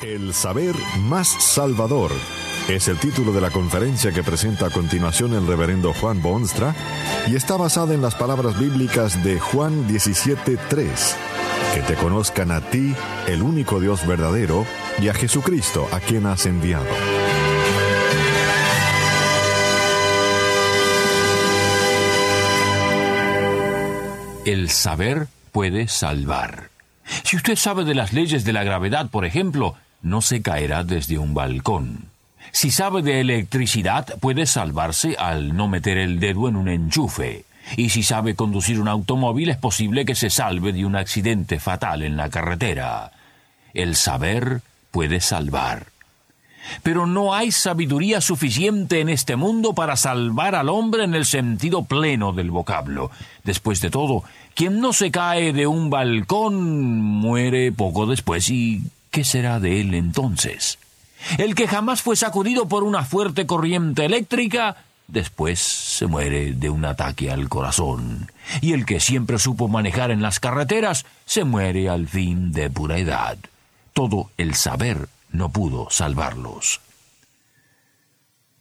El saber más salvador es el título de la conferencia que presenta a continuación el reverendo Juan Boonstra y está basada en las palabras bíblicas de Juan 17:3. Que te conozcan a ti, el único Dios verdadero, y a Jesucristo, a quien has enviado. El saber puede salvar. Si usted sabe de las leyes de la gravedad, por ejemplo, no se caerá desde un balcón. Si sabe de electricidad, puede salvarse al no meter el dedo en un enchufe. Y si sabe conducir un automóvil, es posible que se salve de un accidente fatal en la carretera. El saber puede salvar. Pero no hay sabiduría suficiente en este mundo para salvar al hombre en el sentido pleno del vocablo. Después de todo, quien no se cae de un balcón muere poco después y ¿qué será de él entonces? El que jamás fue sacudido por una fuerte corriente eléctrica, después se muere de un ataque al corazón. Y el que siempre supo manejar en las carreteras, se muere al fin de pura edad. Todo el saber no pudo salvarlos.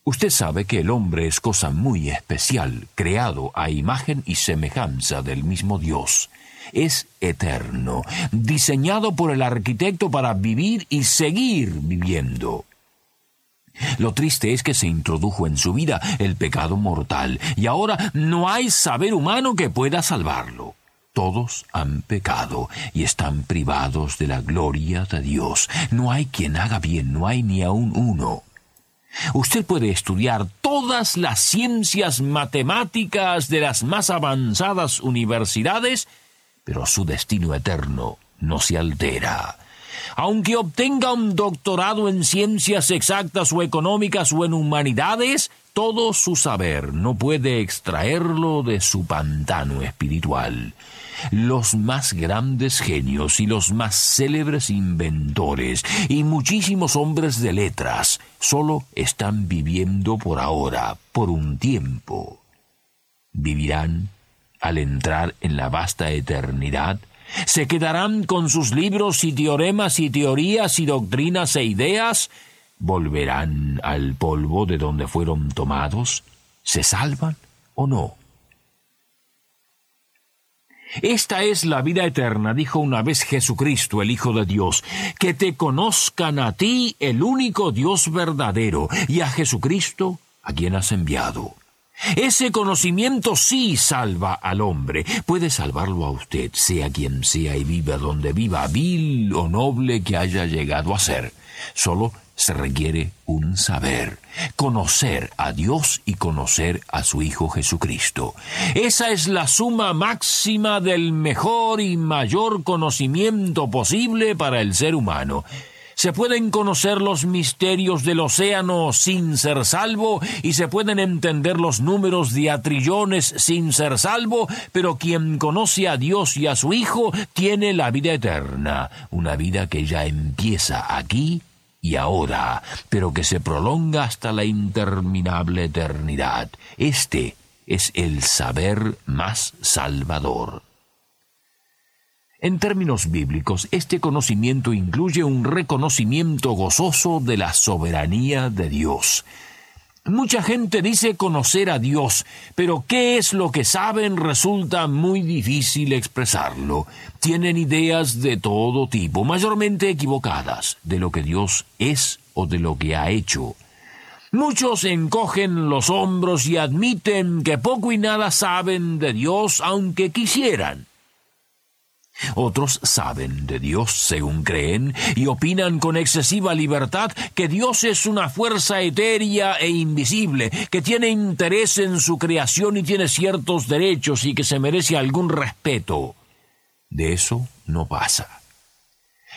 Usted sabe que el hombre es cosa muy especial, creado a imagen y semejanza del mismo Dios es eterno, diseñado por el arquitecto para vivir y seguir viviendo. Lo triste es que se introdujo en su vida el pecado mortal, y ahora no hay saber humano que pueda salvarlo. Todos han pecado y están privados de la gloria de Dios. No hay quien haga bien, no hay ni aun uno. Usted puede estudiar todas las ciencias matemáticas de las más avanzadas universidades pero su destino eterno no se altera. Aunque obtenga un doctorado en ciencias exactas o económicas o en humanidades, todo su saber no puede extraerlo de su pantano espiritual. Los más grandes genios y los más célebres inventores y muchísimos hombres de letras solo están viviendo por ahora, por un tiempo. Vivirán al entrar en la vasta eternidad, se quedarán con sus libros y teoremas y teorías y doctrinas e ideas, volverán al polvo de donde fueron tomados, se salvan o no. Esta es la vida eterna, dijo una vez Jesucristo, el Hijo de Dios, que te conozcan a ti, el único Dios verdadero, y a Jesucristo, a quien has enviado. Ese conocimiento sí salva al hombre. Puede salvarlo a usted, sea quien sea y viva donde viva, vil o noble que haya llegado a ser. Solo se requiere un saber, conocer a Dios y conocer a su Hijo Jesucristo. Esa es la suma máxima del mejor y mayor conocimiento posible para el ser humano. Se pueden conocer los misterios del océano sin ser salvo y se pueden entender los números de atrillones sin ser salvo, pero quien conoce a Dios y a su Hijo tiene la vida eterna, una vida que ya empieza aquí y ahora, pero que se prolonga hasta la interminable eternidad. Este es el saber más salvador. En términos bíblicos, este conocimiento incluye un reconocimiento gozoso de la soberanía de Dios. Mucha gente dice conocer a Dios, pero qué es lo que saben resulta muy difícil expresarlo. Tienen ideas de todo tipo, mayormente equivocadas, de lo que Dios es o de lo que ha hecho. Muchos encogen los hombros y admiten que poco y nada saben de Dios aunque quisieran. Otros saben de Dios según creen y opinan con excesiva libertad que Dios es una fuerza etérea e invisible, que tiene interés en su creación y tiene ciertos derechos y que se merece algún respeto. De eso no pasa.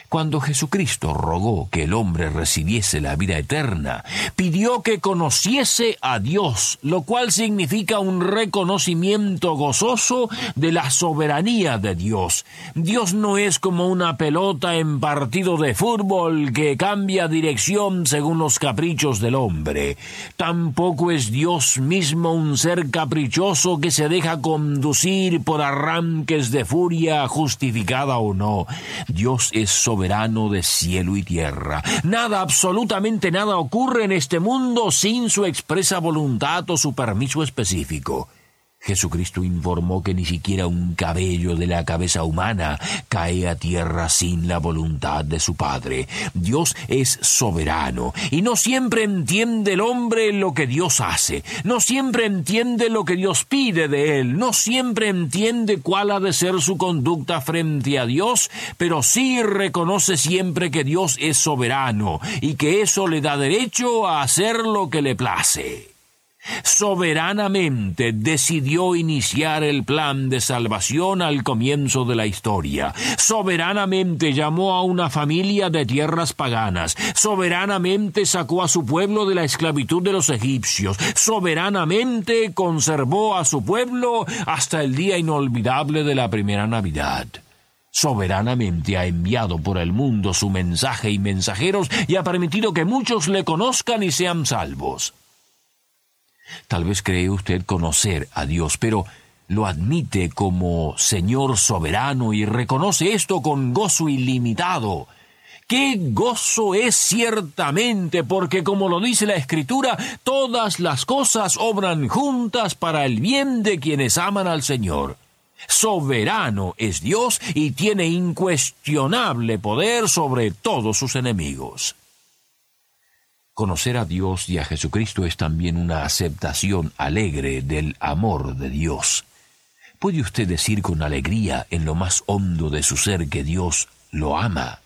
Cuando Jesucristo rogó que el hombre recibiese la vida eterna, pidió que conociese a Dios, lo cual significa un reconocimiento gozoso de la soberanía de Dios. Dios no es como una pelota en partido de fútbol que cambia dirección según los caprichos del hombre. Tampoco es Dios mismo un ser caprichoso que se deja conducir por arranques de furia justificada o no. Dios es soberano de cielo y tierra. Nada, absolutamente nada ocurre en este mundo sin su expresa voluntad o su permiso específico. Jesucristo informó que ni siquiera un cabello de la cabeza humana cae a tierra sin la voluntad de su Padre. Dios es soberano y no siempre entiende el hombre lo que Dios hace, no siempre entiende lo que Dios pide de él, no siempre entiende cuál ha de ser su conducta frente a Dios, pero sí reconoce siempre que Dios es soberano y que eso le da derecho a hacer lo que le place soberanamente decidió iniciar el plan de salvación al comienzo de la historia. Soberanamente llamó a una familia de tierras paganas. Soberanamente sacó a su pueblo de la esclavitud de los egipcios. Soberanamente conservó a su pueblo hasta el día inolvidable de la primera Navidad soberanamente ha enviado por el mundo su mensaje y mensajeros y ha permitido que muchos le conozcan y sean salvos. Tal vez cree usted conocer a Dios, pero lo admite como Señor soberano y reconoce esto con gozo ilimitado. Qué gozo es ciertamente, porque como lo dice la Escritura, todas las cosas obran juntas para el bien de quienes aman al Señor. Soberano es Dios y tiene incuestionable poder sobre todos sus enemigos. Conocer a Dios y a Jesucristo es también una aceptación alegre del amor de Dios. ¿Puede usted decir con alegría en lo más hondo de su ser que Dios lo ama?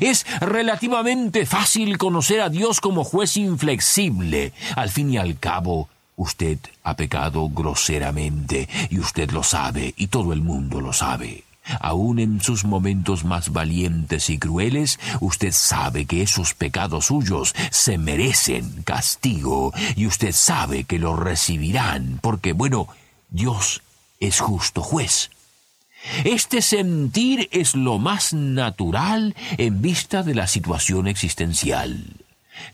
Es relativamente fácil conocer a Dios como juez inflexible. Al fin y al cabo, usted ha pecado groseramente y usted lo sabe y todo el mundo lo sabe. Aún en sus momentos más valientes y crueles, usted sabe que esos pecados suyos se merecen castigo y usted sabe que lo recibirán, porque, bueno, Dios es justo juez. Este sentir es lo más natural en vista de la situación existencial.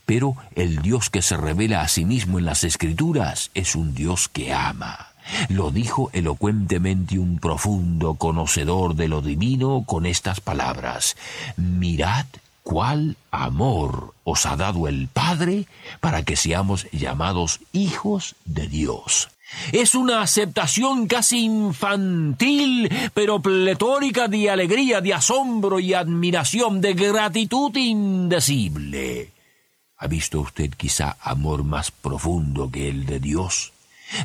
Pero el Dios que se revela a sí mismo en las Escrituras es un Dios que ama. Lo dijo elocuentemente un profundo conocedor de lo divino con estas palabras Mirad cuál amor os ha dado el Padre para que seamos llamados hijos de Dios. Es una aceptación casi infantil, pero pletórica de alegría, de asombro y admiración, de gratitud indecible. ¿Ha visto usted quizá amor más profundo que el de Dios?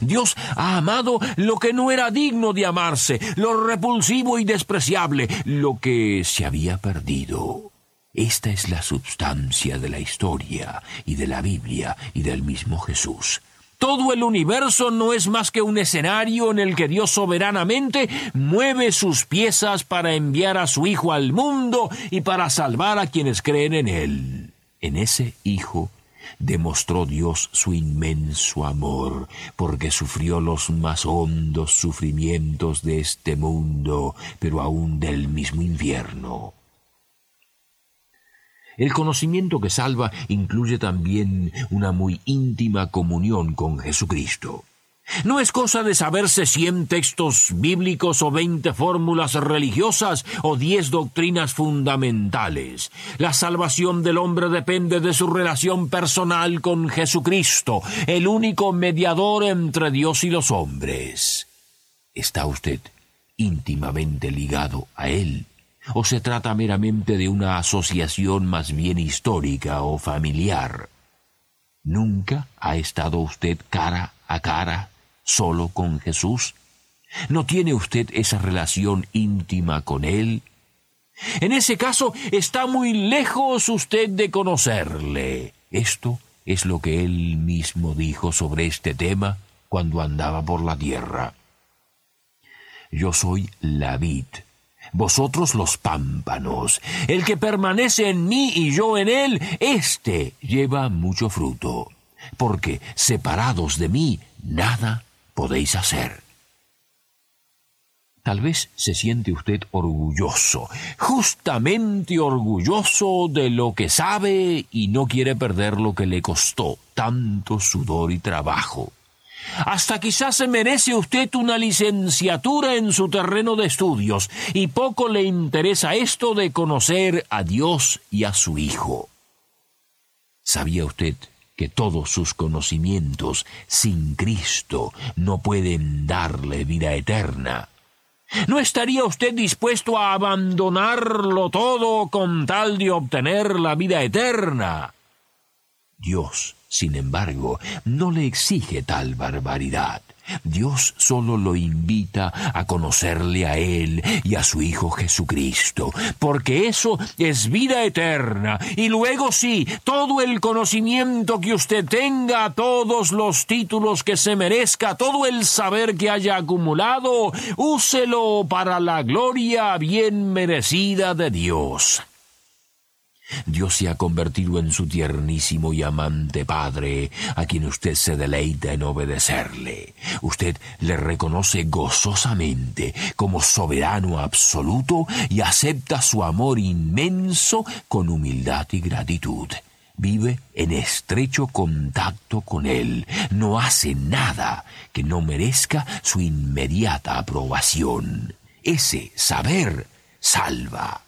Dios ha amado lo que no era digno de amarse, lo repulsivo y despreciable, lo que se había perdido. Esta es la substancia de la historia y de la Biblia y del mismo Jesús. Todo el universo no es más que un escenario en el que Dios soberanamente mueve sus piezas para enviar a su Hijo al mundo y para salvar a quienes creen en Él. En ese Hijo demostró Dios su inmenso amor, porque sufrió los más hondos sufrimientos de este mundo, pero aún del mismo infierno. El conocimiento que salva incluye también una muy íntima comunión con Jesucristo. No es cosa de saberse cien textos bíblicos o veinte fórmulas religiosas o diez doctrinas fundamentales. La salvación del hombre depende de su relación personal con Jesucristo, el único mediador entre Dios y los hombres. ¿Está usted íntimamente ligado a Él? ¿O se trata meramente de una asociación más bien histórica o familiar? ¿Nunca ha estado usted cara a cara solo con Jesús? ¿No tiene usted esa relación íntima con Él? En ese caso, está muy lejos usted de conocerle. Esto es lo que Él mismo dijo sobre este tema cuando andaba por la tierra. Yo soy la vid, vosotros los pámpanos. El que permanece en mí y yo en él, éste lleva mucho fruto, porque separados de mí nada podéis hacer. Tal vez se siente usted orgulloso, justamente orgulloso de lo que sabe y no quiere perder lo que le costó tanto sudor y trabajo. Hasta quizás se merece usted una licenciatura en su terreno de estudios y poco le interesa esto de conocer a Dios y a su Hijo. ¿Sabía usted que todos sus conocimientos sin Cristo no pueden darle vida eterna? ¿No estaría usted dispuesto a abandonarlo todo con tal de obtener la vida eterna? Dios, sin embargo, no le exige tal barbaridad. Dios solo lo invita a conocerle a Él y a su Hijo Jesucristo, porque eso es vida eterna. Y luego sí, todo el conocimiento que usted tenga, todos los títulos que se merezca, todo el saber que haya acumulado, úselo para la gloria bien merecida de Dios. Dios se ha convertido en su tiernísimo y amante Padre, a quien usted se deleita en obedecerle. Usted le reconoce gozosamente como soberano absoluto y acepta su amor inmenso con humildad y gratitud. Vive en estrecho contacto con Él. No hace nada que no merezca su inmediata aprobación. Ese saber salva.